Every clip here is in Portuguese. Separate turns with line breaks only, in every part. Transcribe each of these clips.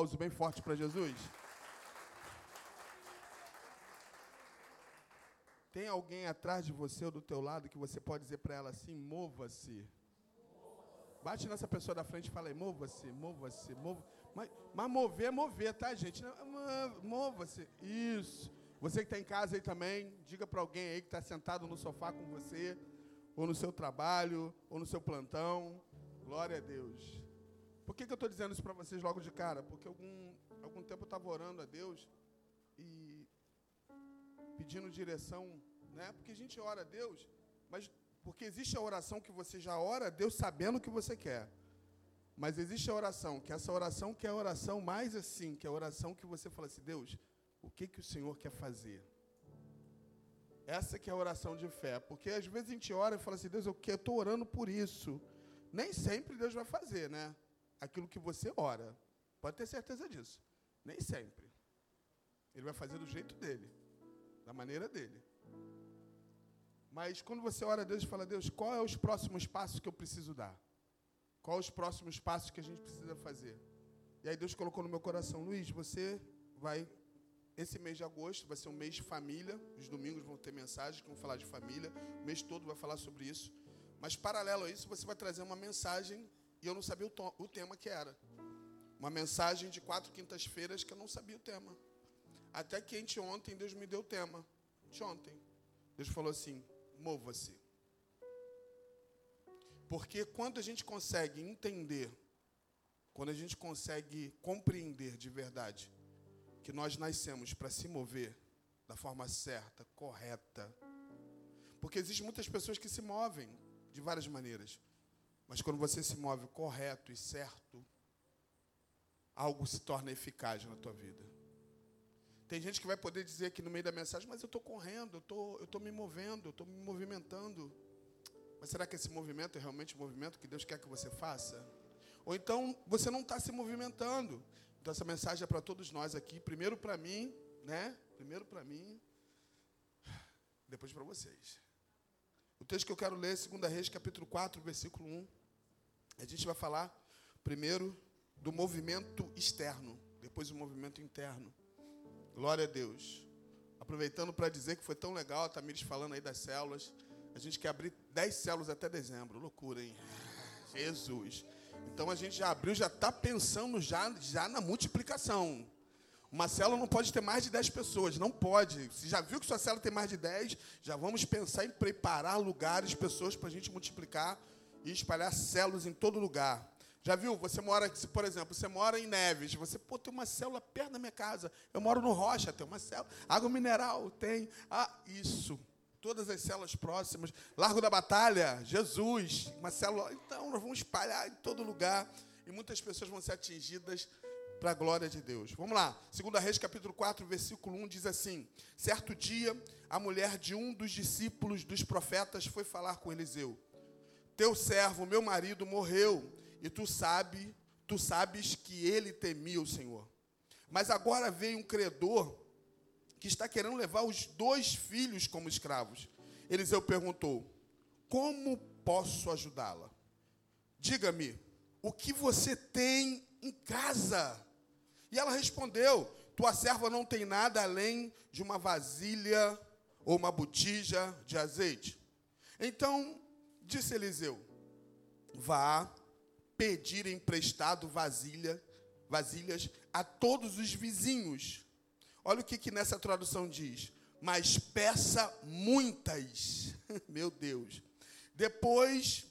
aplauso bem forte para Jesus? Tem alguém atrás de você ou do teu lado que você pode dizer para ela assim: mova-se. Bate nessa pessoa da frente e fala mova-se, mova-se, mova. Mas, mas mover é mover, tá, gente? Mova-se. Isso. Você que está em casa aí também, diga para alguém aí que está sentado no sofá com você, ou no seu trabalho, ou no seu plantão. Glória a Deus. Por que, que eu estou dizendo isso para vocês logo de cara? Porque algum, algum tempo eu estava orando a Deus e pedindo direção, né? Porque a gente ora a Deus, mas porque existe a oração que você já ora a Deus sabendo o que você quer. Mas existe a oração, que essa oração que é a oração mais assim, que é a oração que você fala assim, Deus, o que, que o Senhor quer fazer? Essa que é a oração de fé. Porque às vezes a gente ora e fala assim, Deus, eu estou orando por isso. Nem sempre Deus vai fazer, né? Aquilo que você ora. Pode ter certeza disso. Nem sempre. Ele vai fazer do jeito dele, da maneira dele. Mas quando você ora a Deus e fala, Deus, qual é os próximos passos que eu preciso dar? Qual os próximos passos que a gente precisa fazer? E aí Deus colocou no meu coração, Luiz, você vai esse mês de agosto vai ser um mês de família. Os domingos vão ter mensagens que vão falar de família. O mês todo vai falar sobre isso. Mas, paralelo a isso, você vai trazer uma mensagem. E eu não sabia o, o tema que era. Uma mensagem de quatro quintas-feiras que eu não sabia o tema. Até que ontem Deus me deu o tema. De ontem. Deus falou assim: mova-se. Porque quando a gente consegue entender, quando a gente consegue compreender de verdade que nós nascemos para se mover da forma certa, correta. Porque existem muitas pessoas que se movem de várias maneiras. Mas quando você se move correto e certo, algo se torna eficaz na tua vida. Tem gente que vai poder dizer aqui no meio da mensagem, mas eu estou correndo, eu tô, estou me movendo, eu estou me movimentando. Mas será que esse movimento é realmente o movimento que Deus quer que você faça? Ou então você não está se movimentando. Então essa mensagem é para todos nós aqui. Primeiro para mim, né? Primeiro para mim, depois para vocês. O texto que eu quero ler é 2 Reis, capítulo 4, versículo 1. A gente vai falar primeiro do movimento externo, depois o movimento interno. Glória a Deus. Aproveitando para dizer que foi tão legal a Tamires falando aí das células. A gente quer abrir 10 células até dezembro. Loucura, hein? Jesus. Então a gente já abriu, já está pensando já, já na multiplicação. Uma célula não pode ter mais de 10 pessoas, não pode. Se já viu que sua célula tem mais de 10, já vamos pensar em preparar lugares, pessoas para a gente multiplicar e espalhar células em todo lugar. Já viu? Você mora, por exemplo, você mora em Neves, você, pô, tem uma célula perto da minha casa. Eu moro no Rocha, tem uma célula. Água mineral, tem. Ah, isso todas as células próximas. Largo da Batalha, Jesus, uma célula. Então, nós vamos espalhar em todo lugar e muitas pessoas vão ser atingidas para a glória de Deus. Vamos lá. 2 Reis, capítulo 4, versículo 1 diz assim: Certo dia, a mulher de um dos discípulos dos profetas foi falar com Eliseu: Teu servo, meu marido, morreu, e tu sabe, tu sabes que ele temia o Senhor. Mas agora veio um credor que está querendo levar os dois filhos como escravos. Eliseu perguntou: Como posso ajudá-la? Diga-me, o que você tem em casa? E ela respondeu: Tua serva não tem nada além de uma vasilha ou uma botija de azeite. Então disse Eliseu: Vá pedir emprestado vasilha, vasilhas a todos os vizinhos Olha o que, que nessa tradução diz. Mas peça muitas. Meu Deus. Depois,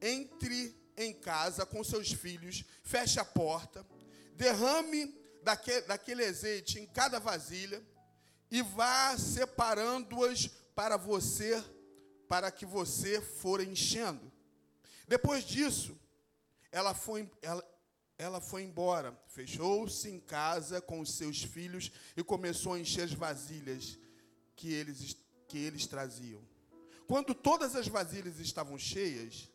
entre em casa com seus filhos, feche a porta, derrame daquele, daquele azeite em cada vasilha e vá separando-as para você, para que você for enchendo. Depois disso, ela foi, ela, ela foi embora, fechou-se em casa com os seus filhos e começou a encher as vasilhas que eles, que eles traziam. Quando todas as vasilhas estavam cheias,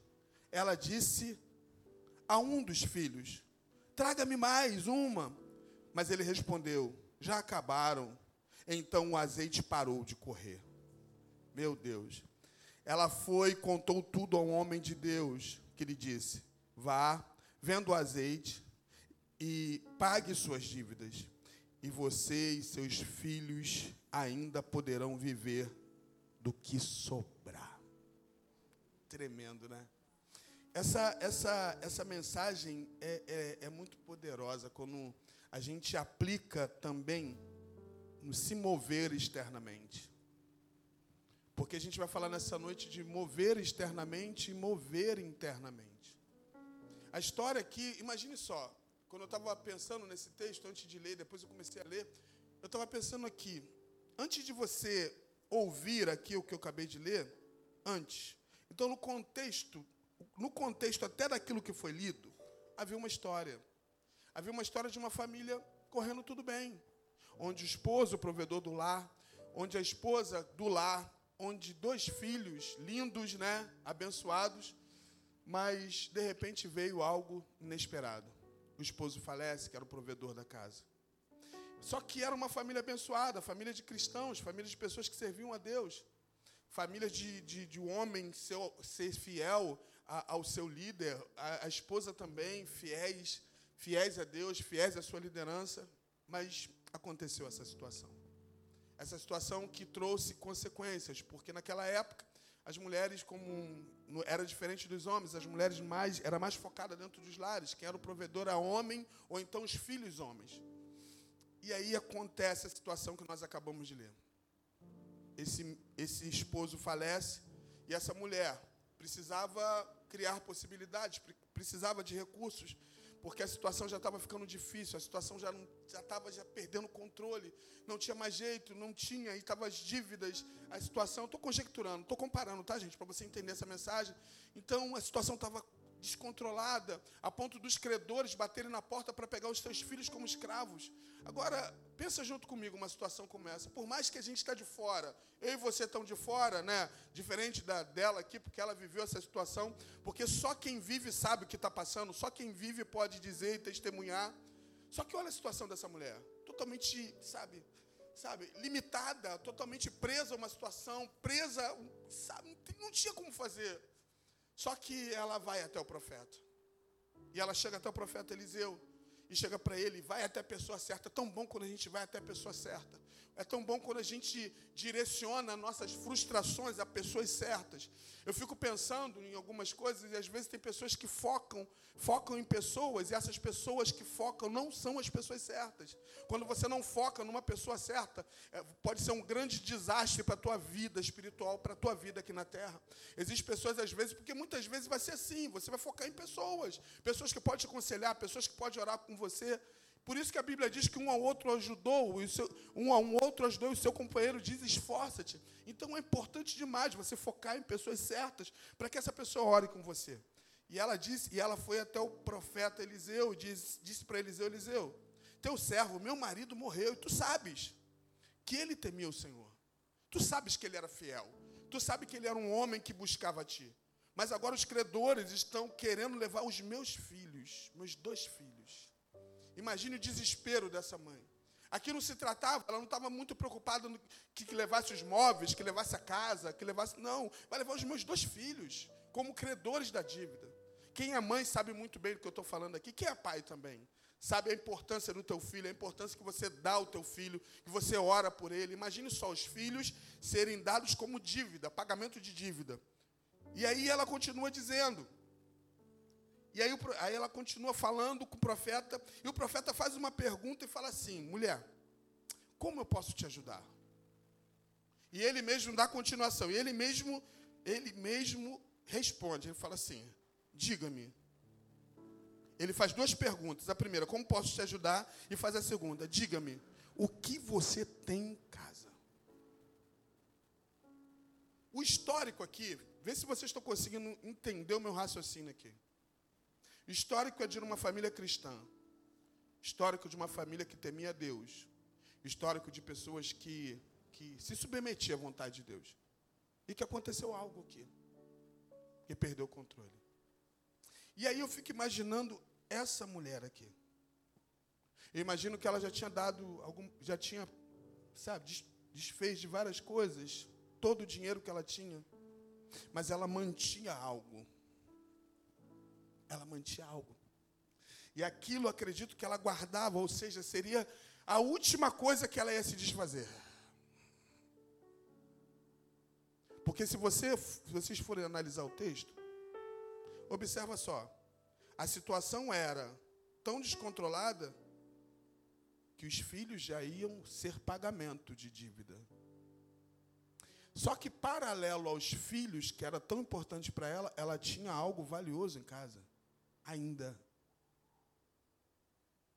ela disse a um dos filhos: Traga-me mais uma. Mas ele respondeu: Já acabaram. Então o azeite parou de correr. Meu Deus. Ela foi e contou tudo ao homem de Deus, que lhe disse: Vá Vendo o azeite, e pague suas dívidas, e você e seus filhos ainda poderão viver do que sobrar. Tremendo, né? Essa, essa, essa mensagem é, é, é muito poderosa quando a gente aplica também no se mover externamente. Porque a gente vai falar nessa noite de mover externamente e mover internamente. A história aqui, imagine só, quando eu estava pensando nesse texto, antes de ler, depois eu comecei a ler, eu estava pensando aqui, antes de você ouvir aqui o que eu acabei de ler, antes, então no contexto, no contexto até daquilo que foi lido, havia uma história. Havia uma história de uma família correndo tudo bem, onde o esposo, o provedor do lar, onde a esposa do lar, onde dois filhos lindos, né, abençoados, mas de repente veio algo inesperado. O esposo falece, que era o provedor da casa. Só que era uma família abençoada, família de cristãos, família de pessoas que serviam a Deus, família de, de, de homem ser, ser fiel a, ao seu líder, a, a esposa também, fiéis, fiéis a Deus, fiéis à sua liderança, mas aconteceu essa situação. Essa situação que trouxe consequências, porque naquela época as mulheres, como era diferente dos homens, as mulheres mais era mais focada dentro dos lares, quem era o provedor a homem ou então os filhos homens. E aí acontece a situação que nós acabamos de ler. Esse, esse esposo falece e essa mulher precisava criar possibilidades, precisava de recursos, porque a situação já estava ficando difícil, a situação já já estava já perdendo controle, não tinha mais jeito, não tinha, e estavam as dívidas, a situação, estou conjecturando, estou comparando, tá, gente, para você entender essa mensagem. Então, a situação estava descontrolada, a ponto dos credores baterem na porta para pegar os seus filhos como escravos. Agora, pensa junto comigo uma situação como essa. Por mais que a gente está de fora, eu e você estão de fora, né? Diferente da dela aqui, porque ela viveu essa situação. Porque só quem vive sabe o que está passando, só quem vive pode dizer e testemunhar. Só que olha a situação dessa mulher, totalmente, sabe, sabe, limitada, totalmente presa a uma situação, presa, sabe, não tinha como fazer. Só que ela vai até o profeta. E ela chega até o profeta Eliseu e chega para ele, vai até a pessoa certa. É tão bom quando a gente vai até a pessoa certa. É tão bom quando a gente direciona nossas frustrações a pessoas certas. Eu fico pensando em algumas coisas e às vezes tem pessoas que focam, focam em pessoas e essas pessoas que focam não são as pessoas certas. Quando você não foca numa pessoa certa, é, pode ser um grande desastre para a tua vida espiritual, para a tua vida aqui na terra. Existem pessoas às vezes, porque muitas vezes vai ser assim, você vai focar em pessoas, pessoas que podem te aconselhar, pessoas que podem orar com você, por isso que a Bíblia diz que um ao outro ajudou, e seu, um a um outro ajudou, e o seu companheiro diz: esforça-te. Então é importante demais você focar em pessoas certas para que essa pessoa ore com você. E ela disse, e ela foi até o profeta Eliseu, disse, disse para Eliseu: Eliseu, teu servo, meu marido morreu, e tu sabes que ele temia o Senhor. Tu sabes que ele era fiel. Tu sabes que ele era um homem que buscava a ti. Mas agora os credores estão querendo levar os meus filhos, meus dois filhos. Imagine o desespero dessa mãe. Aqui não se tratava, ela não estava muito preocupada no que, que, levasse os móveis, que levasse a casa, que levasse. Não, vai levar os meus dois filhos, como credores da dívida. Quem é mãe sabe muito bem do que eu estou falando aqui. Quem é pai também? Sabe a importância do teu filho, a importância que você dá ao teu filho, que você ora por ele. Imagine só os filhos serem dados como dívida, pagamento de dívida. E aí ela continua dizendo: e aí, aí ela continua falando com o profeta, e o profeta faz uma pergunta e fala assim: mulher, como eu posso te ajudar? E ele mesmo dá continuação, e ele mesmo, ele mesmo responde, ele fala assim: diga-me. Ele faz duas perguntas. A primeira, como posso te ajudar? E faz a segunda, diga-me, o que você tem em casa? O histórico aqui, vê se vocês estão conseguindo entender o meu raciocínio aqui. Histórico é de uma família cristã. Histórico de uma família que temia Deus. Histórico de pessoas que, que se submetiam à vontade de Deus. E que aconteceu algo aqui. Que perdeu o controle. E aí eu fico imaginando essa mulher aqui. Eu imagino que ela já tinha dado algum, já tinha, sabe, desfez de várias coisas, todo o dinheiro que ela tinha, mas ela mantinha algo ela mantinha algo. E aquilo, acredito que ela guardava, ou seja, seria a última coisa que ela ia se desfazer. Porque se, você, se vocês forem analisar o texto, observa só. A situação era tão descontrolada que os filhos já iam ser pagamento de dívida. Só que, paralelo aos filhos, que era tão importante para ela, ela tinha algo valioso em casa. Ainda.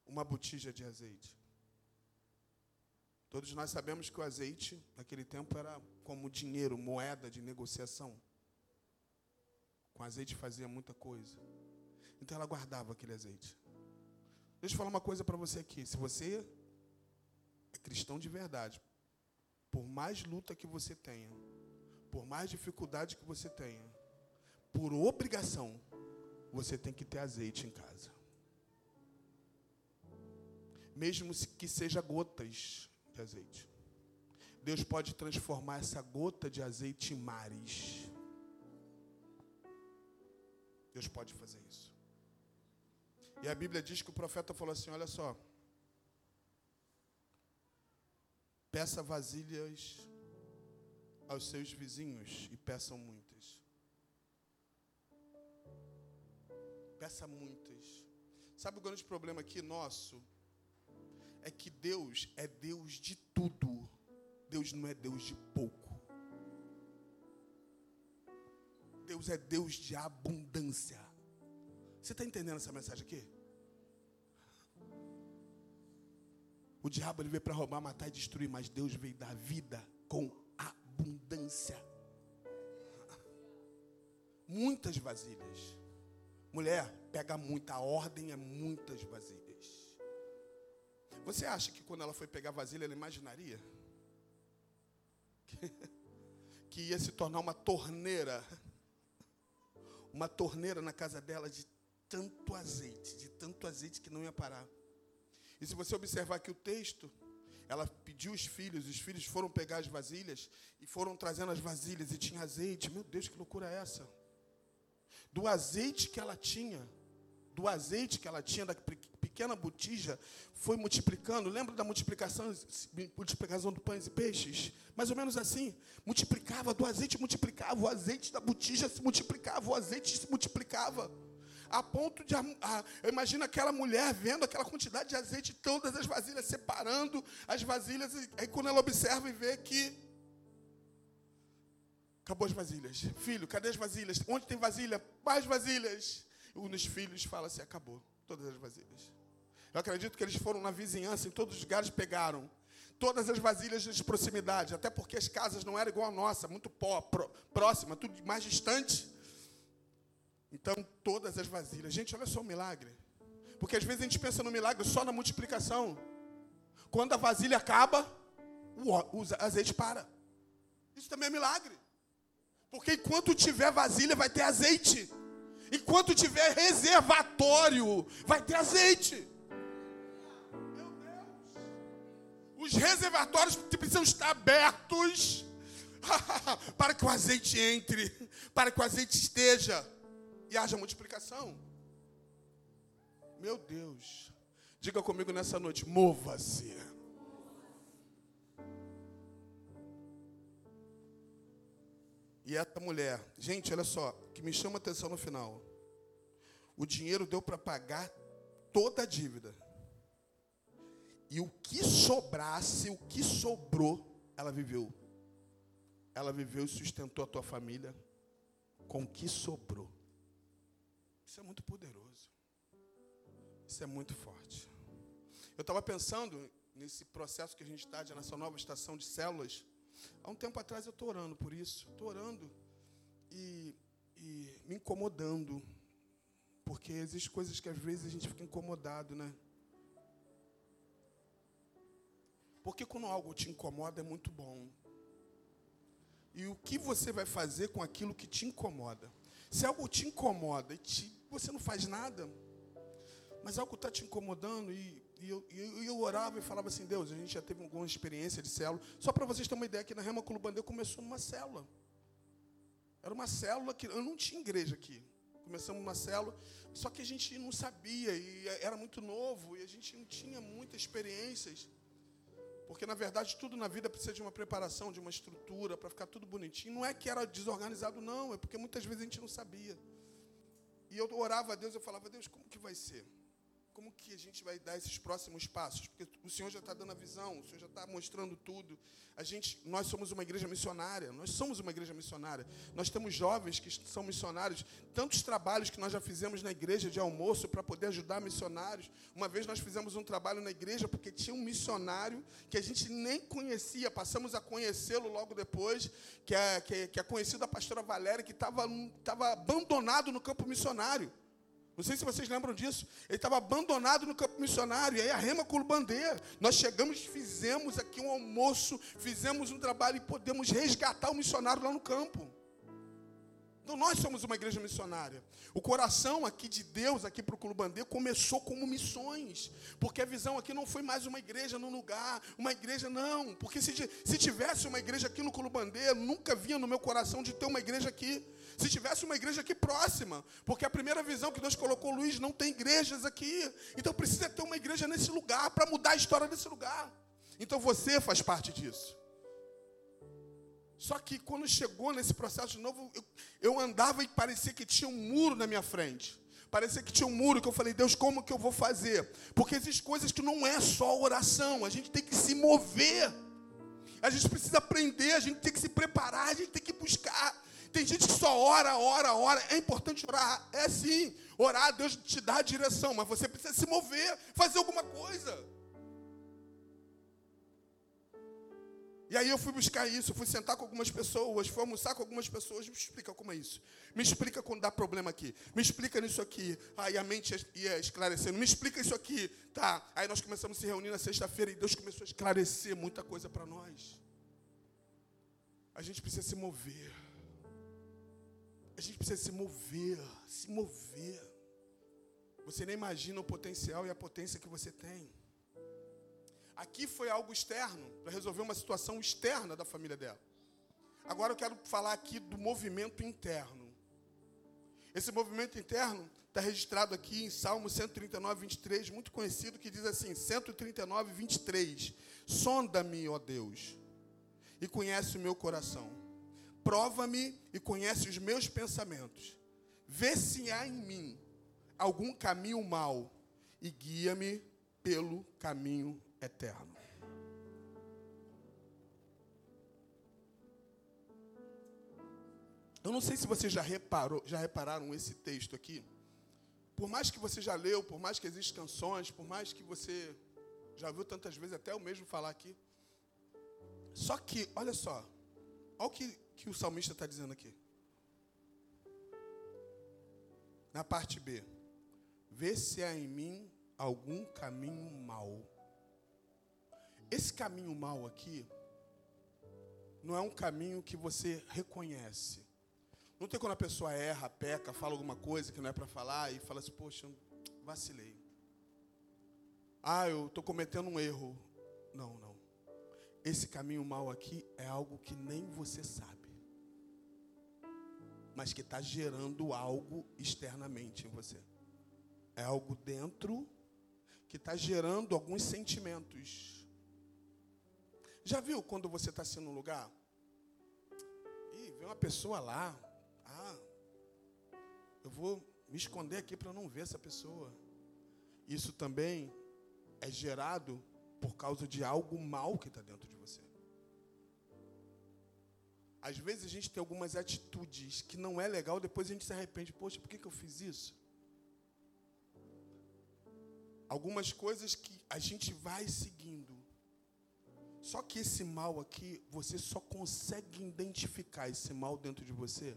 Uma botija de azeite. Todos nós sabemos que o azeite, naquele tempo, era como dinheiro, moeda de negociação. Com azeite fazia muita coisa. Então ela guardava aquele azeite. Deixa eu falar uma coisa para você aqui. Se você é cristão de verdade, por mais luta que você tenha, por mais dificuldade que você tenha, por obrigação, você tem que ter azeite em casa. Mesmo que seja gotas de azeite. Deus pode transformar essa gota de azeite em mares. Deus pode fazer isso. E a Bíblia diz que o profeta falou assim: olha só. Peça vasilhas aos seus vizinhos e peçam muitas. Peça muitas. Sabe o grande problema aqui nosso? É que Deus é Deus de tudo. Deus não é Deus de pouco. Deus é Deus de abundância. Você está entendendo essa mensagem aqui? O diabo ele veio para roubar, matar e destruir, mas Deus veio dar vida com abundância. Muitas vasilhas. Mulher, pega muita, a ordem é muitas vasilhas. Você acha que quando ela foi pegar vasilha, ela imaginaria que, que ia se tornar uma torneira? Uma torneira na casa dela de tanto azeite, de tanto azeite que não ia parar. E se você observar aqui o texto, ela pediu os filhos, os filhos foram pegar as vasilhas e foram trazendo as vasilhas e tinha azeite. Meu Deus, que loucura é essa? Do azeite que ela tinha, do azeite que ela tinha da pequena botija, foi multiplicando. Lembra da multiplicação, multiplicação do pães e peixes? Mais ou menos assim. Multiplicava, do azeite multiplicava, o azeite da botija se multiplicava, o azeite se multiplicava a ponto de. A, imagina aquela mulher vendo aquela quantidade de azeite, todas as vasilhas, separando as vasilhas. E, aí quando ela observa e vê que. Acabou as vasilhas. Filho, cadê as vasilhas? Onde tem vasilha? Mais vasilhas. Um dos filhos fala assim: acabou todas as vasilhas. Eu acredito que eles foram na vizinhança, em todos os lugares pegaram todas as vasilhas de proximidade, até porque as casas não eram igual a nossa, muito pó, próxima, tudo mais distante. Então, todas as vasilhas. Gente, olha só o milagre. Porque às vezes a gente pensa no milagre só na multiplicação. Quando a vasilha acaba, o azeite para. Isso também é milagre. Porque enquanto tiver vasilha, vai ter azeite. Enquanto tiver reservatório, vai ter azeite. Meu Deus. Os reservatórios precisam estar abertos para que o azeite entre, para que o azeite esteja e haja multiplicação. Meu Deus. Diga comigo nessa noite: mova-se. E essa mulher, gente, olha só, que me chama atenção no final. O dinheiro deu para pagar toda a dívida. E o que sobrasse, o que sobrou, ela viveu. Ela viveu e sustentou a tua família com o que sobrou. Isso é muito poderoso. Isso é muito forte. Eu estava pensando nesse processo que a gente está de nessa nova estação de células. Há um tempo atrás eu estou orando por isso. Estou orando e, e me incomodando. Porque existem coisas que às vezes a gente fica incomodado, né? Porque quando algo te incomoda é muito bom. E o que você vai fazer com aquilo que te incomoda? Se algo te incomoda e te você não faz nada, mas algo está te incomodando. E, e, eu, e, eu, orava e falava assim: Deus, a gente já teve alguma experiência de célula. Só para vocês terem uma ideia, aqui na Rema Clube Bandeira começou numa célula. Era uma célula que eu não tinha igreja aqui. começamos uma célula, só que a gente não sabia e era muito novo e a gente não tinha muitas experiências. Porque na verdade tudo na vida precisa de uma preparação, de uma estrutura para ficar tudo bonitinho. Não é que era desorganizado não, é porque muitas vezes a gente não sabia. E eu orava a Deus, eu falava: "Deus, como que vai ser?" Como que a gente vai dar esses próximos passos? Porque o Senhor já está dando a visão, o Senhor já está mostrando tudo. A gente, nós somos uma igreja missionária, nós somos uma igreja missionária. Nós temos jovens que são missionários. Tantos trabalhos que nós já fizemos na igreja de almoço para poder ajudar missionários. Uma vez nós fizemos um trabalho na igreja porque tinha um missionário que a gente nem conhecia, passamos a conhecê-lo logo depois, que é, que é, que é conhecido a pastora Valéria, que estava abandonado no campo missionário. Não sei se vocês lembram disso. Ele estava abandonado no campo missionário. E aí a Rema bandeira. Nós chegamos, fizemos aqui um almoço, fizemos um trabalho e podemos resgatar o missionário lá no campo. Então nós somos uma igreja missionária. O coração aqui de Deus, aqui para o Culubandê, começou como missões. Porque a visão aqui não foi mais uma igreja num lugar, uma igreja não. Porque se, se tivesse uma igreja aqui no Culubandê, nunca vinha no meu coração de ter uma igreja aqui. Se tivesse uma igreja aqui próxima, porque a primeira visão que Deus colocou, Luiz, não tem igrejas aqui. Então precisa ter uma igreja nesse lugar para mudar a história desse lugar. Então você faz parte disso. Só que quando chegou nesse processo de novo, eu, eu andava e parecia que tinha um muro na minha frente. Parecia que tinha um muro que eu falei, Deus, como que eu vou fazer? Porque existem coisas que não é só oração, a gente tem que se mover. A gente precisa aprender, a gente tem que se preparar, a gente tem que buscar. Tem gente que só ora, ora, ora. É importante orar. É sim. Orar, Deus te dá a direção, mas você precisa se mover, fazer alguma coisa. E aí eu fui buscar isso, fui sentar com algumas pessoas, fui almoçar com algumas pessoas. Me explica como é isso. Me explica quando dá problema aqui. Me explica nisso aqui. Aí a mente ia esclarecendo. Me explica isso aqui. Tá. Aí nós começamos a se reunir na sexta-feira e Deus começou a esclarecer muita coisa para nós. A gente precisa se mover. A gente precisa se mover, se mover. Você nem imagina o potencial e a potência que você tem. Aqui foi algo externo, para resolver uma situação externa da família dela. Agora eu quero falar aqui do movimento interno. Esse movimento interno está registrado aqui em Salmo 139, 23, muito conhecido, que diz assim: 139, 23. Sonda-me, ó Deus, e conhece o meu coração. Prova-me e conhece os meus pensamentos. Vê se há em mim algum caminho mau e guia-me pelo caminho eterno. Eu não sei se você já reparou, já repararam esse texto aqui. Por mais que você já leu, por mais que existam canções, por mais que você já viu tantas vezes até eu mesmo falar aqui. Só que, olha só, olha o que, que o salmista está dizendo aqui. Na parte B. Vê se há em mim algum caminho mau esse caminho mal aqui não é um caminho que você reconhece. Não tem quando a pessoa erra, peca, fala alguma coisa que não é para falar e fala assim, poxa, vacilei. Ah, eu estou cometendo um erro. Não, não. Esse caminho mal aqui é algo que nem você sabe. Mas que está gerando algo externamente em você. É algo dentro que está gerando alguns sentimentos já viu quando você está assim num lugar? E vem uma pessoa lá. Ah, eu vou me esconder aqui para não ver essa pessoa. Isso também é gerado por causa de algo mal que está dentro de você. Às vezes a gente tem algumas atitudes que não é legal, depois a gente se arrepende. Poxa, por que, que eu fiz isso? Algumas coisas que a gente vai seguindo só que esse mal aqui, você só consegue identificar esse mal dentro de você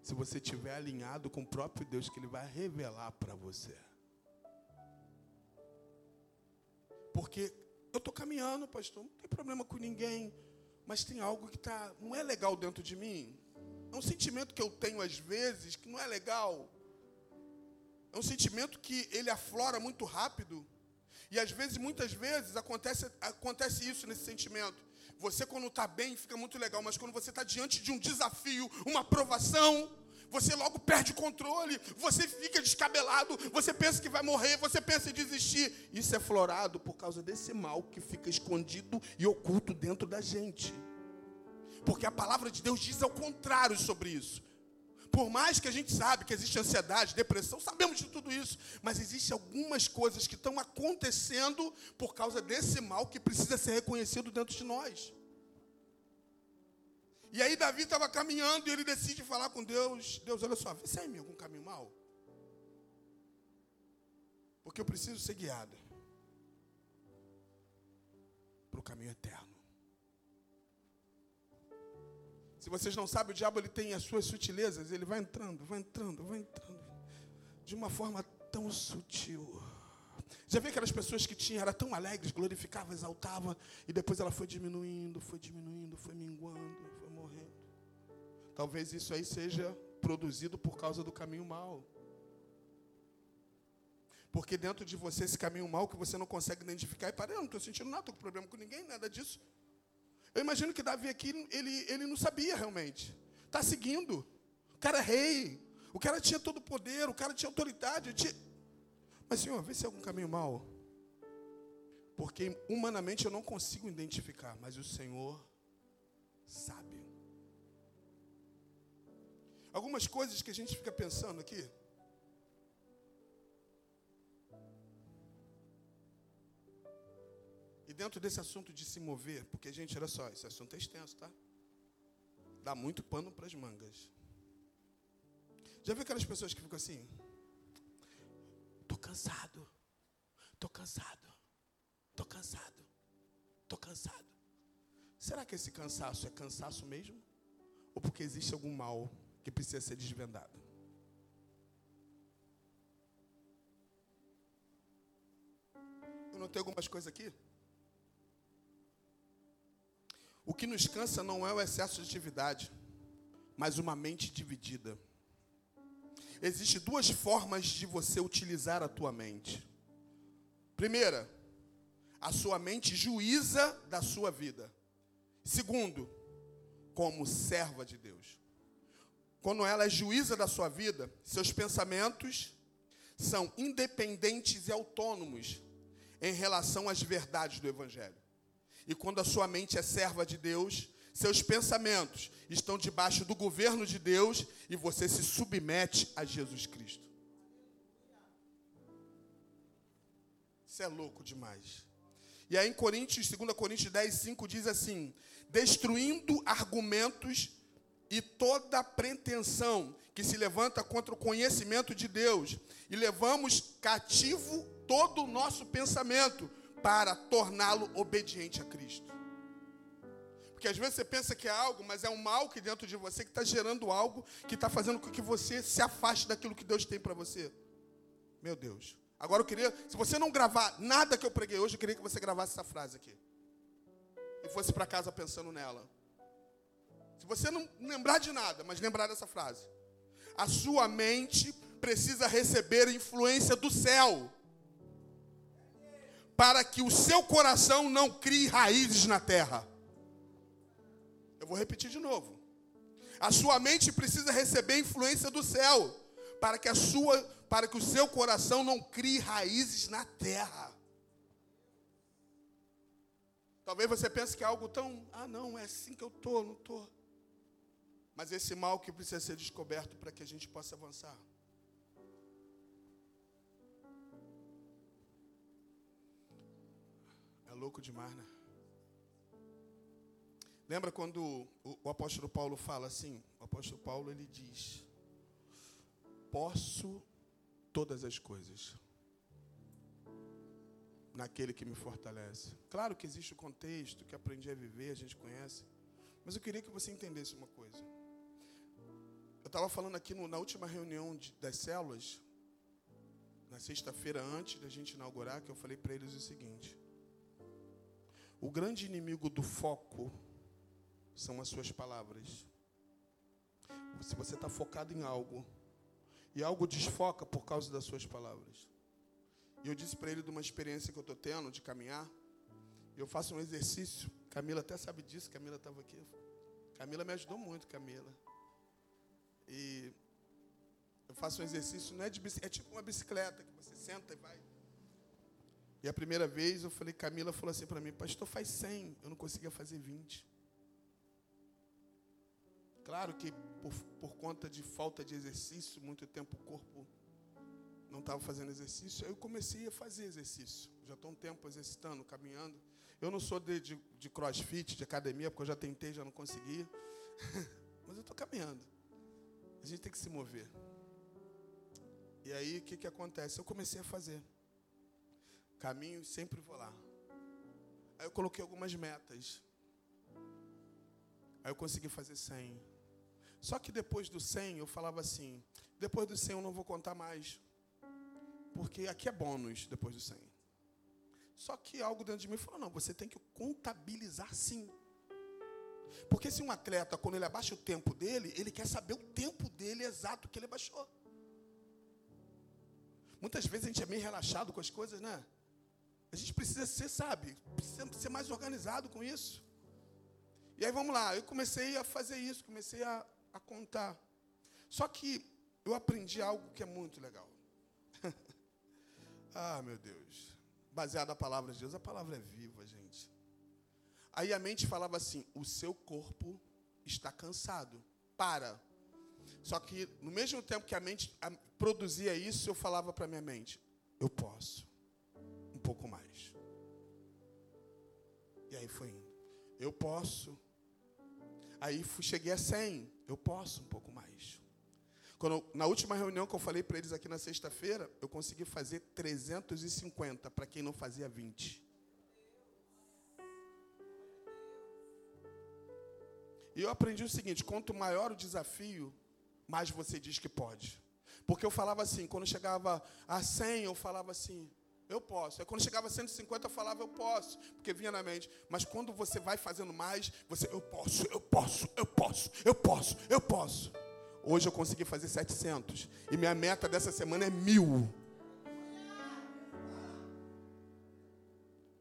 se você estiver alinhado com o próprio Deus que Ele vai revelar para você. Porque eu estou caminhando, pastor, não tem problema com ninguém, mas tem algo que tá, não é legal dentro de mim. É um sentimento que eu tenho às vezes que não é legal. É um sentimento que ele aflora muito rápido. E às vezes, muitas vezes, acontece, acontece isso nesse sentimento. Você, quando está bem, fica muito legal, mas quando você está diante de um desafio, uma provação, você logo perde o controle, você fica descabelado, você pensa que vai morrer, você pensa em desistir. Isso é florado por causa desse mal que fica escondido e oculto dentro da gente. Porque a palavra de Deus diz ao contrário sobre isso. Por mais que a gente sabe que existe ansiedade, depressão, sabemos de tudo isso, mas existem algumas coisas que estão acontecendo por causa desse mal que precisa ser reconhecido dentro de nós. E aí Davi estava caminhando e ele decide falar com Deus. Deus, olha só, vê se é em algum caminho mal. Porque eu preciso ser guiado para o caminho eterno. Se vocês não sabem, o diabo ele tem as suas sutilezas, ele vai entrando, vai entrando, vai entrando, de uma forma tão sutil. Já viu aquelas pessoas que tinham, eram tão alegres, glorificavam, exaltavam, e depois ela foi diminuindo, foi diminuindo, foi minguando, Talvez isso aí seja produzido por causa do caminho mal. Porque dentro de você esse caminho mal que você não consegue identificar, e para, eu não estou sentindo nada, estou com problema com ninguém, nada disso. Eu imagino que Davi aqui, ele, ele não sabia realmente. Está seguindo. O cara é rei. O cara tinha todo o poder, o cara tinha autoridade. Tinha... Mas, Senhor, vê se é algum caminho mal. Porque humanamente eu não consigo identificar, mas o Senhor sabe. Algumas coisas que a gente fica pensando aqui. E dentro desse assunto de se mover, porque, gente, olha só, esse assunto é extenso, tá? Dá muito pano para as mangas. Já viu aquelas pessoas que ficam assim? Tô cansado. Tô cansado. Tô cansado. Tô cansado. Será que esse cansaço é cansaço mesmo? Ou porque existe algum mal que precisa ser desvendado. Eu notei algumas coisas aqui. O que nos cansa não é o excesso de atividade, mas uma mente dividida. Existem duas formas de você utilizar a tua mente. Primeira, a sua mente juíza da sua vida. Segundo, como serva de Deus quando ela é juíza da sua vida, seus pensamentos são independentes e autônomos em relação às verdades do Evangelho. E quando a sua mente é serva de Deus, seus pensamentos estão debaixo do governo de Deus e você se submete a Jesus Cristo. Isso é louco demais. E aí em Coríntios, 2 Coríntios 10, 5 diz assim: destruindo argumentos e toda pretensão que se levanta contra o conhecimento de Deus, e levamos cativo todo o nosso pensamento para torná-lo obediente a Cristo. Porque às vezes você pensa que é algo, mas é um mal que dentro de você que está gerando algo que está fazendo com que você se afaste daquilo que Deus tem para você. Meu Deus. Agora eu queria, se você não gravar nada que eu preguei hoje, eu queria que você gravasse essa frase aqui. E fosse para casa pensando nela. Se você não lembrar de nada, mas lembrar dessa frase. A sua mente precisa receber influência do céu. Para que o seu coração não crie raízes na terra. Eu vou repetir de novo. A sua mente precisa receber influência do céu, para que a sua, para que o seu coração não crie raízes na terra. Talvez você pense que é algo tão, ah, não, é assim que eu tô, não tô. Mas esse mal que precisa ser descoberto para que a gente possa avançar. É louco demais, né? Lembra quando o, o apóstolo Paulo fala assim? O apóstolo Paulo ele diz: Posso todas as coisas naquele que me fortalece. Claro que existe o contexto que aprendi a viver, a gente conhece. Mas eu queria que você entendesse uma coisa. Eu estava falando aqui no, na última reunião de, das células, na sexta-feira antes da gente inaugurar, que eu falei para eles o seguinte: o grande inimigo do foco são as suas palavras. Se você está focado em algo e algo desfoca por causa das suas palavras. E eu disse para ele de uma experiência que eu estou tendo de caminhar. Eu faço um exercício. Camila até sabe disso. Camila estava aqui. Camila me ajudou muito, Camila. E Eu faço um exercício, não é de é tipo uma bicicleta, que você senta e vai. E a primeira vez eu falei, Camila falou assim para mim, pastor, faz 100. Eu não conseguia fazer 20. Claro que por, por conta de falta de exercício, muito tempo o corpo não estava fazendo exercício, aí eu comecei a fazer exercício. Já estou um tempo exercitando, caminhando. Eu não sou de, de, de crossfit, de academia, porque eu já tentei, já não conseguia. Mas eu estou caminhando. A gente tem que se mover. E aí, o que, que acontece? Eu comecei a fazer. Caminho, sempre vou lá. Aí eu coloquei algumas metas. Aí eu consegui fazer 100. Só que depois do 100, eu falava assim: depois do 100 eu não vou contar mais. Porque aqui é bônus depois do 100. Só que algo dentro de mim falou: não, você tem que contabilizar sim. Porque se um atleta, quando ele abaixa o tempo dele, ele quer saber o tempo dele exato que ele abaixou. Muitas vezes a gente é meio relaxado com as coisas, né? A gente precisa ser, sabe, precisa ser mais organizado com isso. E aí vamos lá, eu comecei a fazer isso, comecei a, a contar. Só que eu aprendi algo que é muito legal. ah, meu Deus. Baseado na palavra de Deus, a palavra é viva, gente. Aí a mente falava assim: o seu corpo está cansado. Para. Só que no mesmo tempo que a mente produzia isso, eu falava para minha mente: eu posso um pouco mais. E aí foi indo. Eu posso. Aí fui, cheguei a 100. Eu posso um pouco mais. Quando, na última reunião que eu falei para eles aqui na sexta-feira, eu consegui fazer 350 para quem não fazia 20. E eu aprendi o seguinte: quanto maior o desafio, mais você diz que pode. Porque eu falava assim, quando chegava a 100, eu falava assim, eu posso. Aí quando chegava a 150, eu falava, eu posso. Porque vinha na mente. Mas quando você vai fazendo mais, você, eu posso, eu posso, eu posso, eu posso, eu posso. Hoje eu consegui fazer 700. E minha meta dessa semana é mil.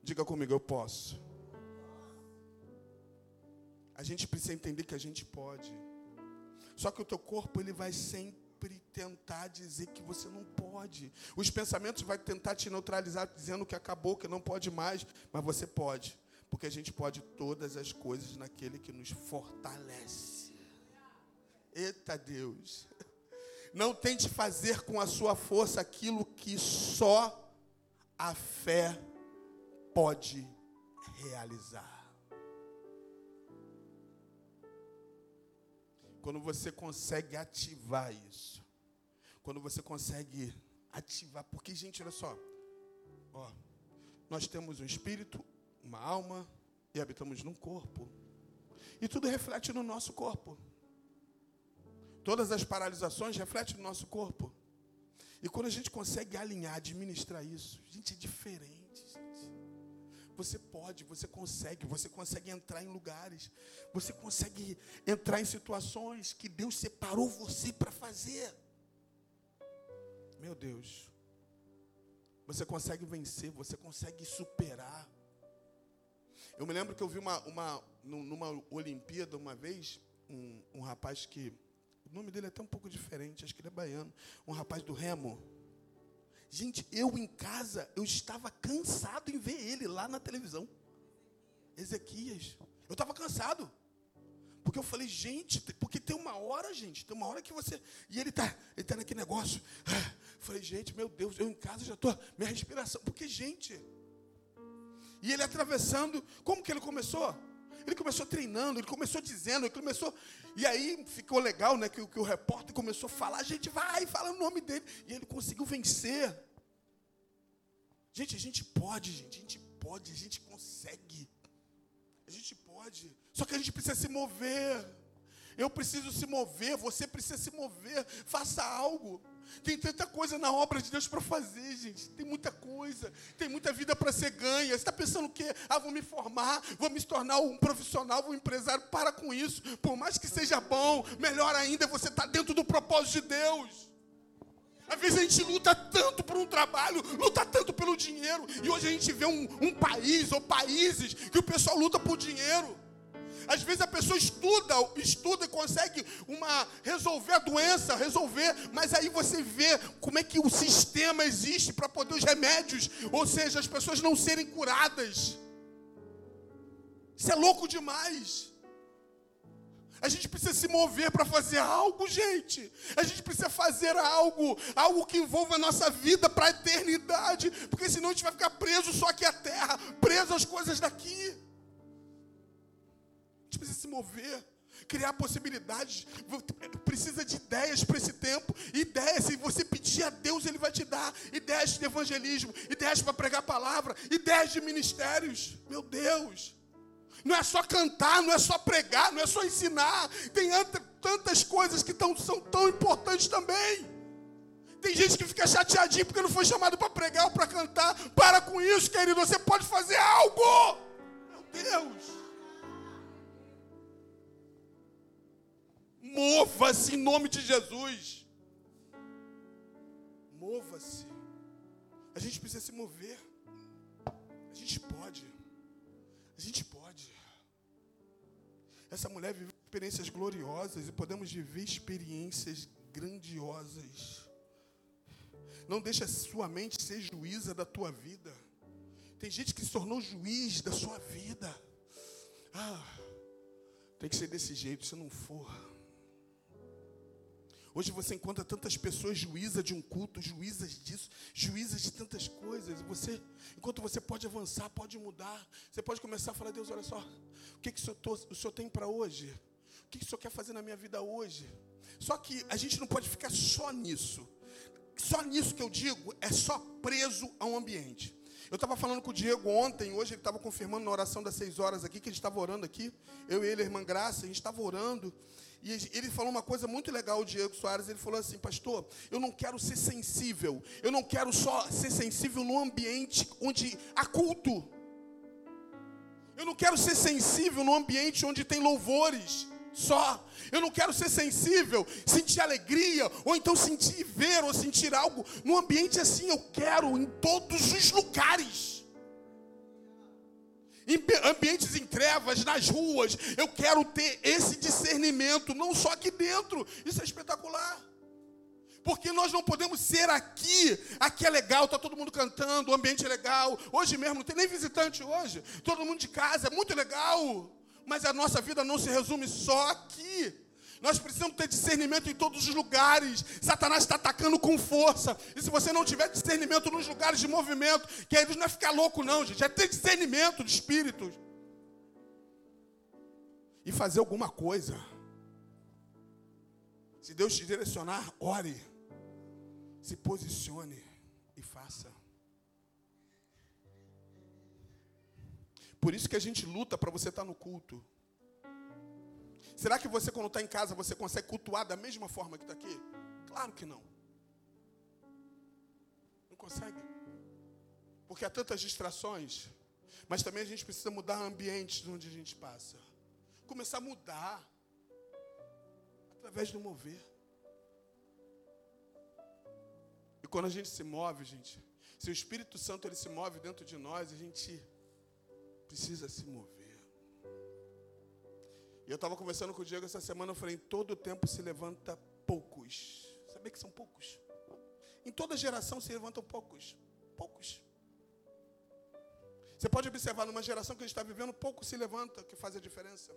Diga comigo, eu posso. A gente precisa entender que a gente pode. Só que o teu corpo ele vai sempre tentar dizer que você não pode. Os pensamentos vai tentar te neutralizar dizendo que acabou, que não pode mais, mas você pode, porque a gente pode todas as coisas naquele que nos fortalece. Eita Deus. Não tente fazer com a sua força aquilo que só a fé pode realizar. Quando você consegue ativar isso. Quando você consegue ativar. Porque, gente, olha só. Ó, nós temos um espírito, uma alma e habitamos num corpo. E tudo reflete no nosso corpo. Todas as paralisações refletem no nosso corpo. E quando a gente consegue alinhar, administrar isso, gente, é diferente. Você pode, você consegue, você consegue entrar em lugares, você consegue entrar em situações que Deus separou você para fazer. Meu Deus, você consegue vencer, você consegue superar. Eu me lembro que eu vi uma, uma numa Olimpíada uma vez, um, um rapaz que, o nome dele é até um pouco diferente, acho que ele é baiano, um rapaz do remo. Gente, eu em casa, eu estava cansado em ver ele lá na televisão. Ezequias. Eu estava cansado. Porque eu falei, gente, porque tem uma hora, gente, tem uma hora que você. E ele está ele tá naquele negócio. Ah, falei, gente, meu Deus, eu em casa já estou. Minha respiração. Porque, gente. E ele atravessando. Como que ele começou? Ele começou treinando, ele começou dizendo, ele começou. E aí ficou legal, né? Que, que o repórter começou a falar, a gente vai, fala o nome dele. E ele conseguiu vencer. Gente, a gente pode, gente, a gente pode, a gente consegue. A gente pode. Só que a gente precisa se mover. Eu preciso se mover, você precisa se mover. Faça algo. Tem tanta coisa na obra de Deus para fazer, gente. Tem muita coisa. Tem muita vida para ser ganha. Você está pensando o quê? Ah, vou me formar, vou me tornar um profissional, um empresário. Para com isso. Por mais que seja bom, melhor ainda você está dentro do propósito de Deus. Às vezes a gente luta tanto por um trabalho, luta tanto pelo dinheiro. E hoje a gente vê um, um país ou países que o pessoal luta por dinheiro. Às vezes a pessoa estuda, estuda e consegue uma resolver a doença, resolver, mas aí você vê como é que o sistema existe para poder os remédios, ou seja, as pessoas não serem curadas. Isso é louco demais. A gente precisa se mover para fazer algo, gente. A gente precisa fazer algo, algo que envolva a nossa vida para a eternidade, porque senão a gente vai ficar preso só aqui à terra, preso às coisas daqui. Gente precisa se mover, criar possibilidades, precisa de ideias para esse tempo. Ideias, se você pedir a Deus, Ele vai te dar ideias de evangelismo, ideias para pregar a palavra, ideias de ministérios. Meu Deus. Não é só cantar, não é só pregar, não é só ensinar. Tem tantas coisas que tão, são tão importantes também. Tem gente que fica chateadinho porque não foi chamado para pregar ou para cantar. Para com isso, querido. Você pode fazer algo. Meu Deus. Mova-se em nome de Jesus. Mova-se. A gente precisa se mover. A gente pode. A gente pode. Essa mulher viveu experiências gloriosas e podemos viver experiências grandiosas. Não deixe a sua mente ser juíza da tua vida. Tem gente que se tornou juiz da sua vida. Ah, tem que ser desse jeito, se não for. Hoje você encontra tantas pessoas juízas de um culto, juízas disso, juízas de tantas coisas. Você, enquanto você pode avançar, pode mudar. Você pode começar a falar, Deus, olha só, o que, que o, senhor, senhor tem para hoje? O que, que o Senhor quer fazer na minha vida hoje? Só que a gente não pode ficar só nisso. Só nisso que eu digo, é só preso a um ambiente. Eu estava falando com o Diego ontem, hoje ele estava confirmando na oração das seis horas aqui, que a gente estava orando aqui. Eu e ele, a irmã Graça, a gente estava orando. E ele falou uma coisa muito legal, o Diego Soares. Ele falou assim: Pastor, eu não quero ser sensível. Eu não quero só ser sensível no ambiente onde há culto. Eu não quero ser sensível no ambiente onde tem louvores só. Eu não quero ser sensível, sentir alegria, ou então sentir ver, ou sentir algo no ambiente assim. Eu quero em todos os lugares em ambientes em trevas, nas ruas. Eu quero ter esse discernimento, não só aqui dentro. Isso é espetacular. Porque nós não podemos ser aqui, aqui é legal, está todo mundo cantando, o ambiente é legal. Hoje mesmo, não tem nem visitante hoje. Todo mundo de casa, é muito legal. Mas a nossa vida não se resume só aqui. Nós precisamos ter discernimento em todos os lugares. Satanás está atacando com força. E se você não tiver discernimento nos lugares de movimento, que aí não é ficar louco, não, gente. É ter discernimento de espíritos. E fazer alguma coisa. Se Deus te direcionar, ore. Se posicione e faça. Por isso que a gente luta para você estar no culto. Será que você, quando está em casa, você consegue cultuar da mesma forma que está aqui? Claro que não. Não consegue. Porque há tantas distrações. Mas também a gente precisa mudar ambientes onde a gente passa. Começar a mudar. Através do mover. E quando a gente se move, gente, se o Espírito Santo ele se move dentro de nós, a gente precisa se mover. E eu estava conversando com o Diego essa semana, eu falei, em todo tempo se levanta poucos. Sabia que são poucos? Em toda geração se levantam poucos. Poucos. Você pode observar numa geração que a gente está vivendo, poucos se levanta, que faz a diferença.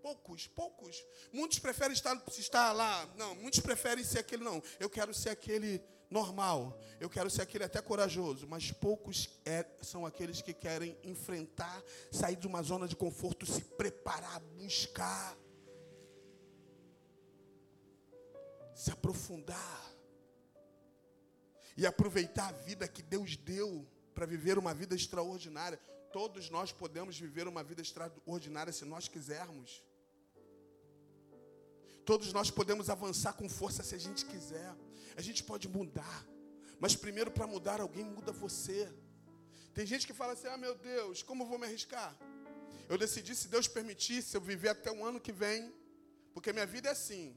Poucos, poucos. Muitos preferem estar, estar lá. Não, muitos preferem ser aquele, não. Eu quero ser aquele normal. Eu quero ser aquele até corajoso, mas poucos é, são aqueles que querem enfrentar, sair de uma zona de conforto, se preparar, buscar, se aprofundar e aproveitar a vida que Deus deu para viver uma vida extraordinária. Todos nós podemos viver uma vida extraordinária se nós quisermos. Todos nós podemos avançar com força se a gente quiser. A gente pode mudar. Mas primeiro, para mudar alguém, muda você. Tem gente que fala assim: ah, meu Deus, como vou me arriscar? Eu decidi, se Deus permitir, se eu viver até o ano que vem, porque minha vida é assim.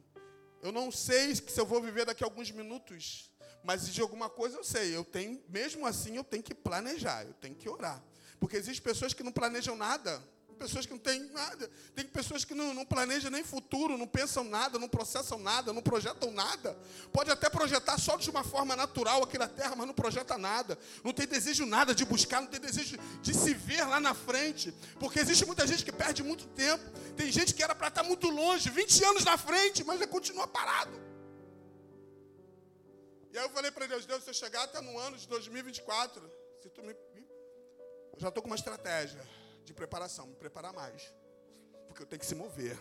Eu não sei se eu vou viver daqui a alguns minutos, mas de alguma coisa eu sei. Eu tenho, mesmo assim, eu tenho que planejar, eu tenho que orar. Porque existem pessoas que não planejam nada, pessoas que não têm nada. Tem pessoas que não, não planejam nem futuro, não pensam nada, não processam nada, não projetam nada. Pode até projetar só de uma forma natural aqui na terra, mas não projeta nada. Não tem desejo nada de buscar, não tem desejo de se ver lá na frente. Porque existe muita gente que perde muito tempo. Tem gente que era para estar muito longe, 20 anos na frente, mas continua parado. E aí eu falei para Deus, Deus, se eu chegar até no ano de 2024, se tu me. Eu já estou com uma estratégia de preparação, me preparar mais. Porque eu tenho que se mover.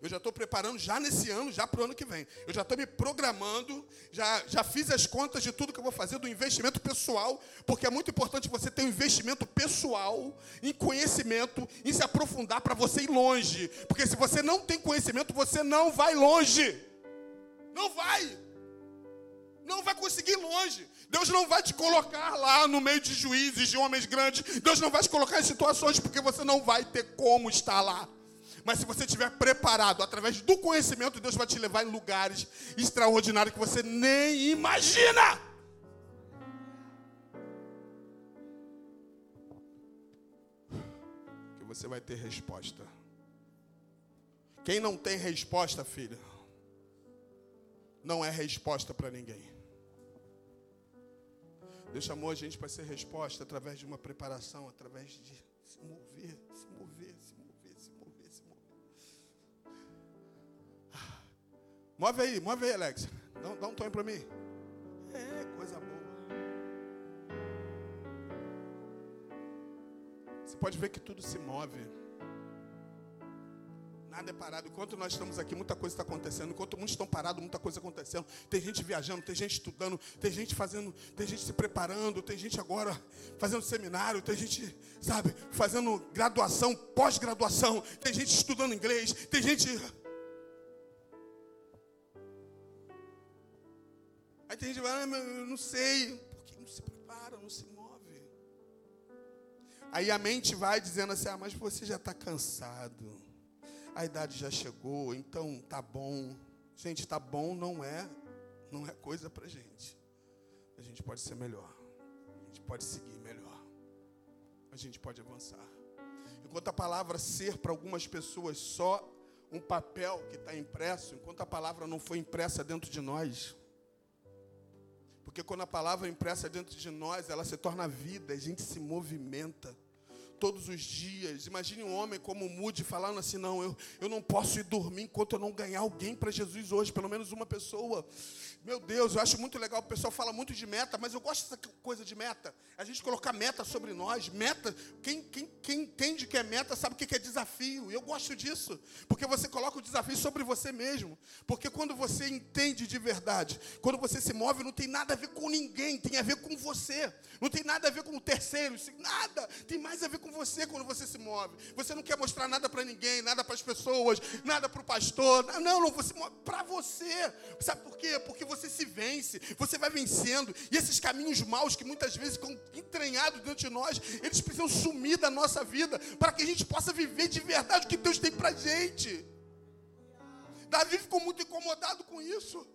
Eu já estou preparando já nesse ano, já para o ano que vem. Eu já estou me programando, já, já fiz as contas de tudo que eu vou fazer, do investimento pessoal, porque é muito importante você ter um investimento pessoal em conhecimento, em se aprofundar para você ir longe. Porque se você não tem conhecimento, você não vai longe. Não vai. Não vai conseguir ir longe. Deus não vai te colocar lá no meio de juízes, de homens grandes. Deus não vai te colocar em situações porque você não vai ter como estar lá. Mas se você estiver preparado, através do conhecimento, Deus vai te levar em lugares extraordinários que você nem imagina. Que você vai ter resposta. Quem não tem resposta, filho, não é resposta para ninguém. Deus chamou a gente para ser resposta através de uma preparação, através de se mover, se mover, se mover, se mover, se mover. Ah, move aí, move aí, Alex. Dá, dá um tom para mim. É, coisa boa. Você pode ver que tudo se move. Nada é parado. Enquanto nós estamos aqui, muita coisa está acontecendo. Enquanto muitos estão parados, muita coisa acontecendo. Tem gente viajando, tem gente estudando, tem gente fazendo, tem gente se preparando, tem gente agora fazendo seminário, tem gente, sabe, fazendo graduação, pós-graduação, tem gente estudando inglês, tem gente. Aí tem gente que fala, ah, eu não sei, porque não se prepara, não se move. Aí a mente vai dizendo assim, ah, mas você já está cansado a idade já chegou, então tá bom. Gente, tá bom não é, não é coisa pra gente. A gente pode ser melhor. A gente pode seguir melhor. A gente pode avançar. Enquanto a palavra ser para algumas pessoas só um papel que está impresso, enquanto a palavra não foi impressa dentro de nós, porque quando a palavra é impressa dentro de nós, ela se torna vida, a gente se movimenta todos os dias. Imagine um homem como Mude falando assim: não, eu, eu não posso ir dormir enquanto eu não ganhar alguém para Jesus hoje, pelo menos uma pessoa. Meu Deus, eu acho muito legal. O pessoal fala muito de meta, mas eu gosto dessa coisa de meta. A gente colocar meta sobre nós. Meta, quem, quem, quem entende que é meta sabe o que é desafio. Eu gosto disso, porque você coloca o desafio sobre você mesmo. Porque quando você entende de verdade, quando você se move, não tem nada a ver com ninguém, tem a ver com você. Não tem nada a ver com o terceiro, nada. Tem mais a ver com você quando você se move. Você não quer mostrar nada para ninguém, nada para as pessoas, nada para o pastor. Não, não, você move para você. Sabe por quê? Porque você se vence, você vai vencendo. E esses caminhos maus que muitas vezes ficam entranhados dentro de nós, eles precisam sumir da nossa vida para que a gente possa viver de verdade o que Deus tem para gente. Davi ficou muito incomodado com isso.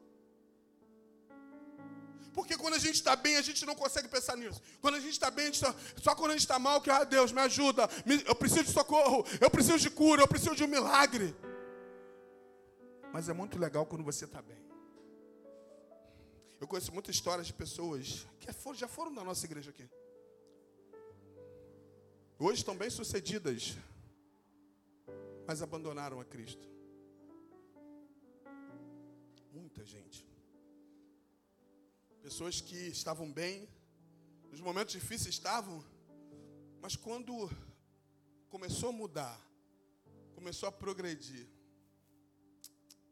Porque quando a gente está bem, a gente não consegue pensar nisso. Quando a gente está bem, tá, só quando a gente está mal, que, ah, Deus, me ajuda, eu preciso de socorro, eu preciso de cura, eu preciso de um milagre. Mas é muito legal quando você está bem. Eu conheço muitas histórias de pessoas que já foram da nossa igreja aqui. Hoje estão bem sucedidas, mas abandonaram a Cristo. Muita gente. Pessoas que estavam bem, nos momentos difíceis estavam, mas quando começou a mudar, começou a progredir,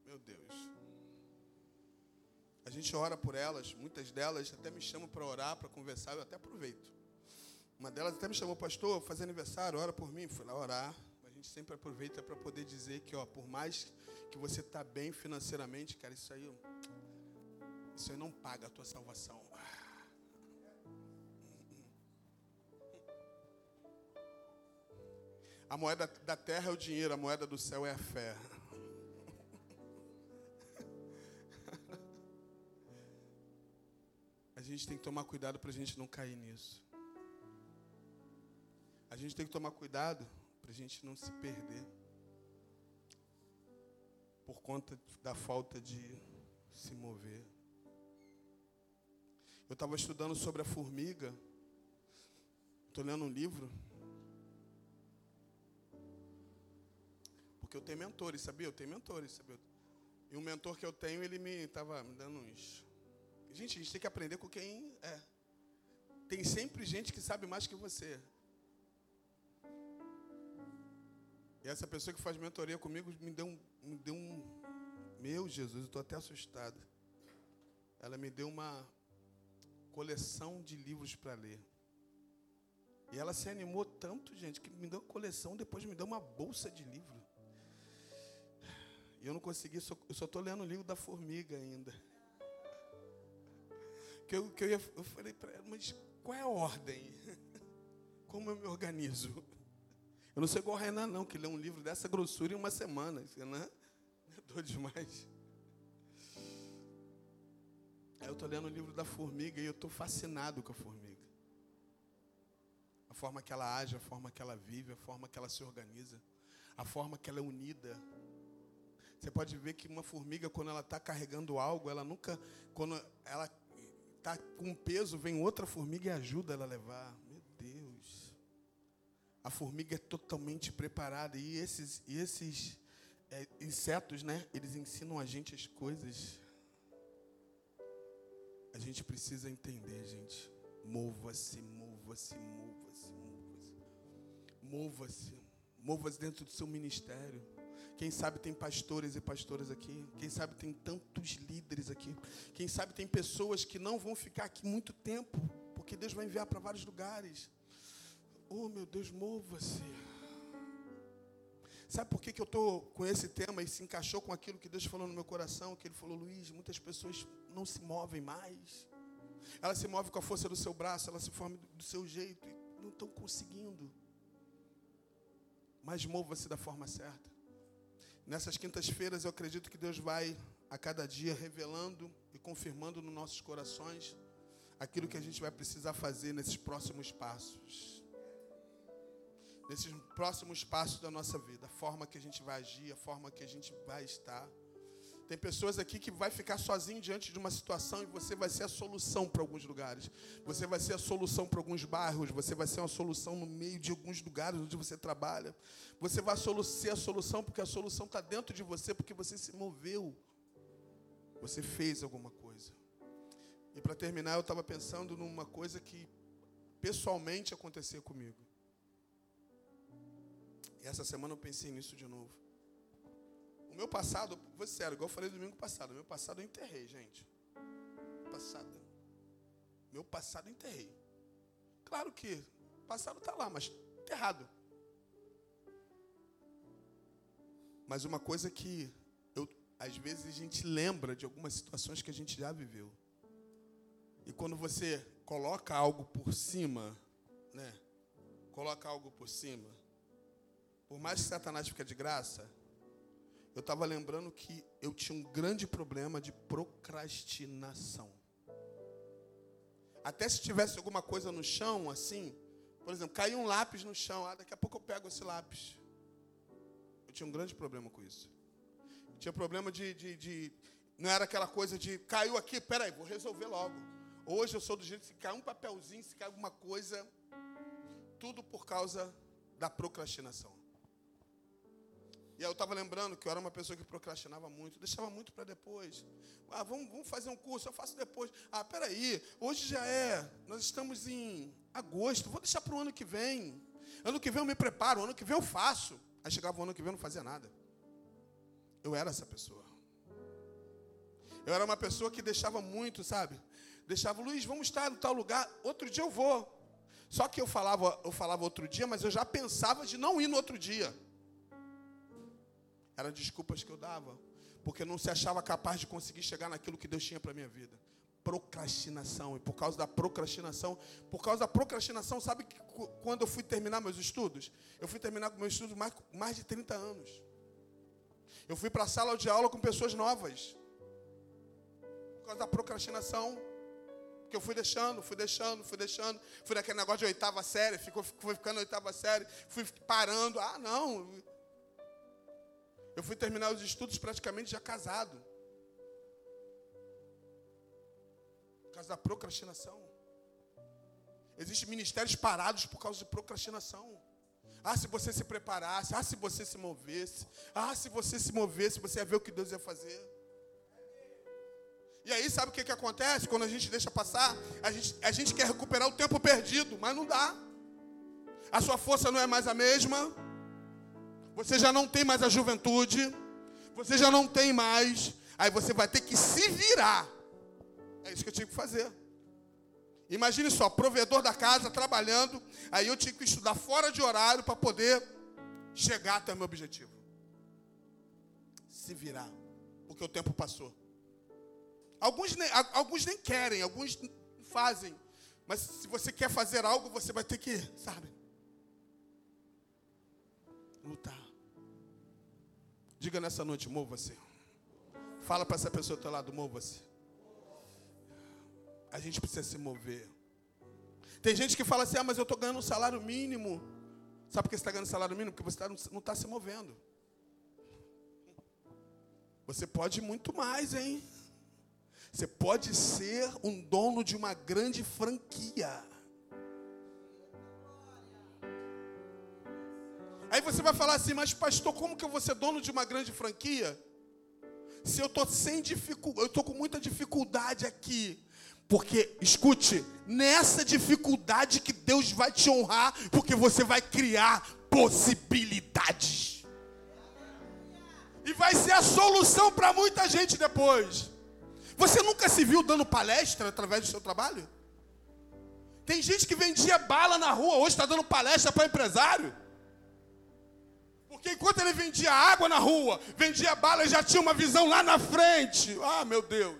meu Deus. A gente ora por elas, muitas delas até me chamam para orar, para conversar, eu até aproveito. Uma delas até me chamou, pastor, fazer aniversário, ora por mim. Fui lá orar. A gente sempre aproveita para poder dizer que, ó, por mais que você está bem financeiramente, cara, isso aí aí não paga a tua salvação. A moeda da terra é o dinheiro, a moeda do céu é a fé. A gente tem que tomar cuidado para a gente não cair nisso. A gente tem que tomar cuidado para a gente não se perder por conta da falta de se mover. Eu estava estudando sobre a formiga, estou lendo um livro, porque eu tenho mentores, sabia? Eu tenho mentores, sabia? E o mentor que eu tenho, ele me estava me dando uns. Gente, a gente tem que aprender com quem é. Tem sempre gente que sabe mais que você. E essa pessoa que faz mentoria comigo me deu um. Me deu um meu Jesus, eu estou até assustado. Ela me deu uma coleção de livros para ler. E ela se animou tanto, gente, que me deu coleção, depois me deu uma bolsa de livro. E eu não consegui, eu só estou lendo o livro da formiga ainda. Que eu, que eu, ia, eu falei para ela, mas qual é a ordem? Como eu me organizo? Eu não sou igual o Renan, não, que lê um livro dessa grossura em uma semana. Renan é doido demais. Eu estou lendo o livro da formiga e eu estou fascinado com a formiga. A forma que ela age, a forma que ela vive, a forma que ela se organiza, a forma que ela é unida. Você pode ver que uma formiga, quando ela está carregando algo, ela nunca, quando ela está com peso, vem outra formiga e ajuda ela a levar. Meu Deus. A formiga é totalmente preparada. E esses, e esses é, insetos, né? Eles ensinam a gente as coisas. A gente precisa entender, gente. Mova-se, mova-se, mova-se, mova-se. Mova-se. Mova-se dentro do seu ministério. Quem sabe tem pastores e pastoras aqui. Quem sabe tem tantos líderes aqui. Quem sabe tem pessoas que não vão ficar aqui muito tempo, porque Deus vai enviar para vários lugares. Oh, meu Deus, mova-se. Sabe por que, que eu estou com esse tema e se encaixou com aquilo que Deus falou no meu coração? Que Ele falou, Luiz, muitas pessoas não se movem mais. Elas se movem com a força do seu braço, elas se formam do seu jeito e não estão conseguindo. Mas mova-se da forma certa. Nessas quintas-feiras eu acredito que Deus vai a cada dia revelando e confirmando nos nossos corações aquilo que a gente vai precisar fazer nesses próximos passos. Nesses próximos passos da nossa vida, a forma que a gente vai agir, a forma que a gente vai estar. Tem pessoas aqui que vai ficar sozinho diante de uma situação e você vai ser a solução para alguns lugares. Você vai ser a solução para alguns bairros, você vai ser uma solução no meio de alguns lugares onde você trabalha. Você vai ser a solução porque a solução está dentro de você, porque você se moveu. Você fez alguma coisa. E para terminar, eu estava pensando numa coisa que pessoalmente aconteceu comigo. E essa semana eu pensei nisso de novo meu passado, vou ser sério, igual eu falei domingo passado, meu passado eu enterrei, gente. Passado. Meu passado eu enterrei. Claro que o passado está lá, mas enterrado. Mas uma coisa que eu, às vezes a gente lembra de algumas situações que a gente já viveu. E quando você coloca algo por cima, né? Coloca algo por cima. Por mais que Satanás fique de graça, eu estava lembrando que eu tinha um grande problema de procrastinação. Até se tivesse alguma coisa no chão, assim, por exemplo, caiu um lápis no chão, ah, daqui a pouco eu pego esse lápis. Eu tinha um grande problema com isso. Eu tinha problema de, de, de, Não era aquela coisa de caiu aqui, peraí, vou resolver logo. Hoje eu sou do jeito que se cai um papelzinho, se cai alguma coisa, tudo por causa da procrastinação. E eu estava lembrando que eu era uma pessoa que procrastinava muito, deixava muito para depois. Ah, vamos, vamos fazer um curso, eu faço depois. Ah, peraí, hoje já é, nós estamos em agosto, vou deixar para o ano que vem. Ano que vem eu me preparo, ano que vem eu faço. Aí chegava o ano que vem eu não fazia nada. Eu era essa pessoa. Eu era uma pessoa que deixava muito, sabe? Deixava, Luiz, vamos estar em tal lugar, outro dia eu vou. Só que eu falava, eu falava outro dia, mas eu já pensava de não ir no outro dia. Eram desculpas que eu dava, porque não se achava capaz de conseguir chegar naquilo que Deus tinha para minha vida. Procrastinação. E por causa da procrastinação, por causa da procrastinação, sabe que quando eu fui terminar meus estudos? Eu fui terminar meus estudos mais, mais de 30 anos. Eu fui para a sala de aula com pessoas novas. Por causa da procrastinação. Porque eu fui deixando, fui deixando, fui deixando. Fui naquele negócio de oitava série, ficou, fui ficando oitava série, fui parando. Ah, não. Eu fui terminar os estudos praticamente já casado. Por causa da procrastinação. Existem ministérios parados por causa de procrastinação. Ah, se você se preparasse. Ah, se você se movesse. Ah, se você se movesse, você ia ver o que Deus ia fazer. E aí, sabe o que, que acontece? Quando a gente deixa passar, a gente, a gente quer recuperar o tempo perdido, mas não dá. A sua força não é mais a mesma. Você já não tem mais a juventude. Você já não tem mais. Aí você vai ter que se virar. É isso que eu tinha que fazer. Imagine só, provedor da casa, trabalhando, aí eu tinha que estudar fora de horário para poder chegar até o meu objetivo. Se virar, porque o tempo passou. Alguns nem, alguns nem querem, alguns fazem. Mas se você quer fazer algo, você vai ter que, sabe, lutar. Diga nessa noite, mova-se. Fala para essa pessoa do teu lado, mova-se. A gente precisa se mover. Tem gente que fala assim: ah, mas eu estou ganhando um salário mínimo. Sabe por que você está ganhando salário mínimo? Porque você tá, não está se movendo. Você pode muito mais, hein? Você pode ser um dono de uma grande franquia. Aí você vai falar assim, mas pastor, como que eu vou ser dono de uma grande franquia? Se eu estou sem dificuldade, eu estou com muita dificuldade aqui porque, escute, nessa dificuldade que Deus vai te honrar, porque você vai criar possibilidades. E vai ser a solução para muita gente depois. Você nunca se viu dando palestra através do seu trabalho? Tem gente que vendia bala na rua, hoje está dando palestra para empresário. Porque enquanto ele vendia água na rua, vendia bala, ele já tinha uma visão lá na frente. Ah, meu Deus.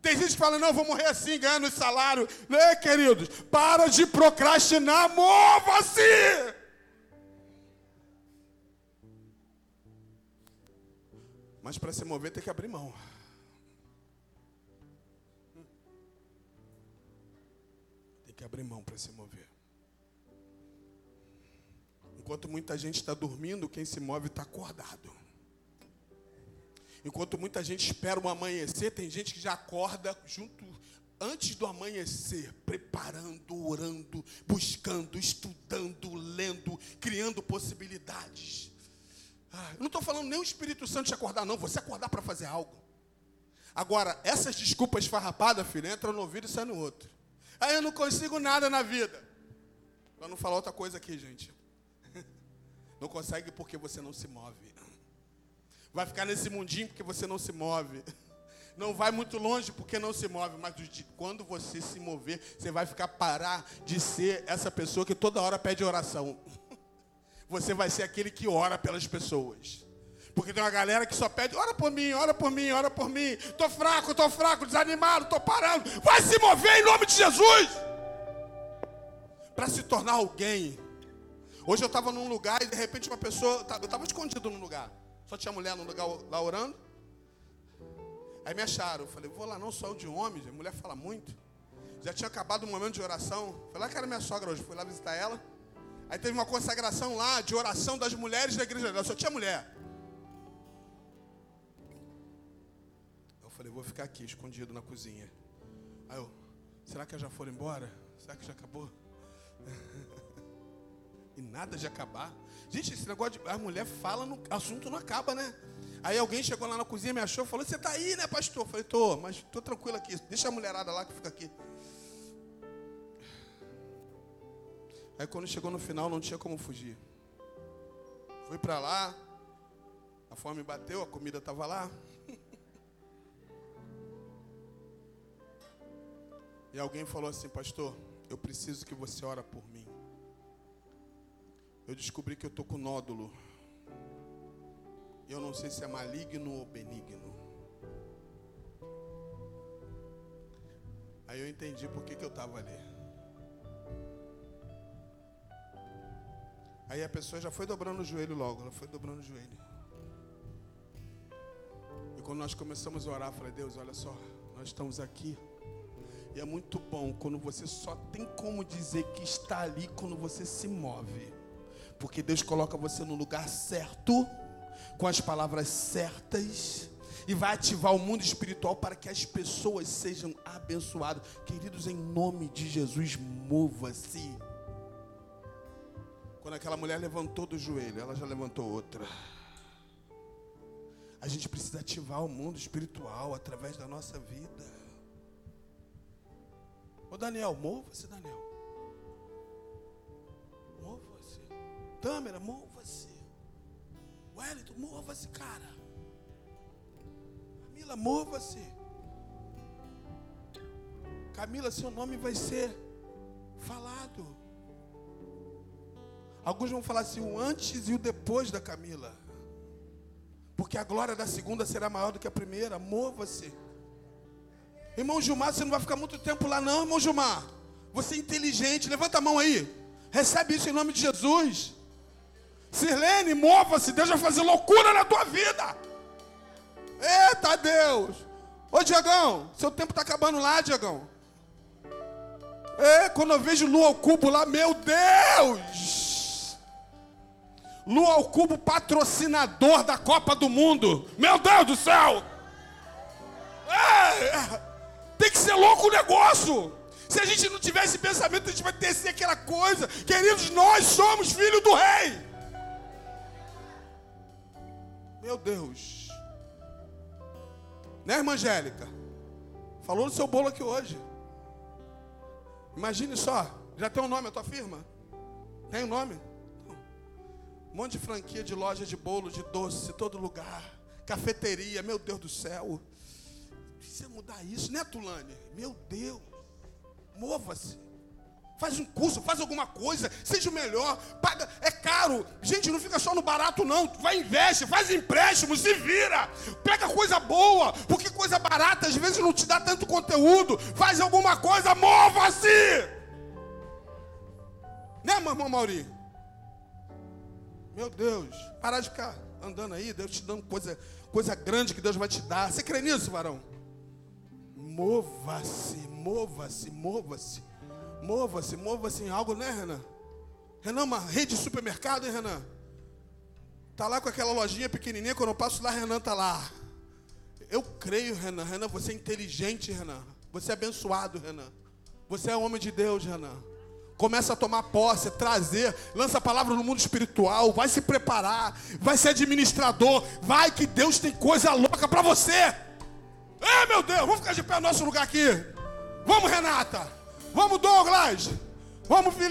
Tem gente que fala, não, vou morrer assim, ganhando salário. Né, queridos? Para de procrastinar, mova-se! Mas para se mover tem que abrir mão. Tem que abrir mão para se mover. Enquanto muita gente está dormindo, quem se move está acordado. Enquanto muita gente espera o amanhecer, tem gente que já acorda junto antes do amanhecer, preparando, orando, buscando, estudando, lendo, criando possibilidades. Ah, eu não estou falando nem o Espírito Santo te acordar, não. Você acordar para fazer algo. Agora, essas desculpas farrapadas, filho, entram no ouvido e saem no outro. Aí ah, eu não consigo nada na vida. Para não falar outra coisa aqui, gente. Não consegue porque você não se move. Vai ficar nesse mundinho porque você não se move. Não vai muito longe porque não se move, mas quando você se mover, você vai ficar parar de ser essa pessoa que toda hora pede oração. Você vai ser aquele que ora pelas pessoas. Porque tem uma galera que só pede, ora por mim, ora por mim, ora por mim. Tô fraco, tô fraco, desanimado, tô parando. Vai se mover em nome de Jesus. Para se tornar alguém. Hoje eu estava num lugar e de repente uma pessoa, eu estava escondido num lugar. Só tinha mulher no lugar lá orando. Aí me acharam. Eu falei, vou lá não, só o de homens. A mulher fala muito. Já tinha acabado o momento de oração. Foi lá que era minha sogra hoje. Fui lá visitar ela. Aí teve uma consagração lá de oração das mulheres da igreja. Só tinha mulher. Eu falei, vou ficar aqui escondido na cozinha. Aí eu, será que já foram embora? Será que já acabou? e nada de acabar. Gente, esse negócio de. A mulher fala, no assunto não acaba, né? Aí alguém chegou lá na cozinha, me achou, falou: Você tá aí, né, pastor? Eu falei: Tô, mas tô tranquilo aqui. Deixa a mulherada lá que fica aqui. Aí quando chegou no final, não tinha como fugir. Fui para lá, a fome bateu, a comida estava lá. E alguém falou assim, pastor, eu preciso que você ora por mim eu descobri que eu estou com nódulo. Eu não sei se é maligno ou benigno. Aí eu entendi por que, que eu estava ali. Aí a pessoa já foi dobrando o joelho logo, ela foi dobrando o joelho. E quando nós começamos a orar, eu falei, Deus, olha só, nós estamos aqui. E é muito bom quando você só tem como dizer que está ali quando você se move. Porque Deus coloca você no lugar certo, com as palavras certas, e vai ativar o mundo espiritual para que as pessoas sejam abençoadas. Queridos, em nome de Jesus, mova-se. Quando aquela mulher levantou do joelho, ela já levantou outra. A gente precisa ativar o mundo espiritual através da nossa vida. Ô Daniel, mova-se, Daniel. Tâmara, mova-se. Wellington, mova-se, cara. Camila, mova-se. Camila, seu nome vai ser falado. Alguns vão falar assim, o antes e o depois da Camila. Porque a glória da segunda será maior do que a primeira. Mova-se. Irmão Gilmar, você não vai ficar muito tempo lá, não, irmão Gilmar. Você é inteligente, levanta a mão aí. Recebe isso em nome de Jesus. Sirlene, mova-se, Deus vai fazer loucura na tua vida. Eita Deus. Ô Diagão, seu tempo está acabando lá, Diagão. É, quando eu vejo Lua ao cubo lá, meu Deus! Lua ao cubo patrocinador da Copa do Mundo. Meu Deus do céu! É, tem que ser louco o negócio. Se a gente não tiver esse pensamento, a gente vai descer aquela coisa. Queridos, nós somos filhos do rei. Meu Deus. Né, irmã Angélica? Falou no seu bolo aqui hoje. Imagine só. Já tem um nome a tua firma? Tem um nome? Um monte de franquia de loja de bolo, de doce, todo lugar. Cafeteria, meu Deus do céu precisa mudar isso, né, Tulane? Meu Deus, mova-se. Faz um curso, faz alguma coisa, seja o melhor, paga, é caro. Gente, não fica só no barato, não. Vai, investe, faz empréstimo, se vira. Pega coisa boa, porque coisa barata às vezes não te dá tanto conteúdo. Faz alguma coisa, mova-se. Né, irmão Mauri? Meu Deus, parar de ficar andando aí, Deus te dando coisa, coisa grande que Deus vai te dar. Você crê nisso, varão? Mova-se, mova-se, mova-se. Mova-se, mova-se em algo, né, Renan? Renan, uma rede de supermercado, hein, Renan? Tá lá com aquela lojinha pequenininha, quando eu passo lá, Renan tá lá. Eu creio, Renan. Renan, você é inteligente, Renan. Você é abençoado, Renan. Você é homem de Deus, Renan. Começa a tomar posse, trazer, lança a palavra no mundo espiritual, vai se preparar, vai ser administrador, vai que Deus tem coisa louca para você. É, meu Deus, vamos ficar de pé no nosso lugar aqui. Vamos, Renata. Vamos, Douglas. Vamos, Felipe.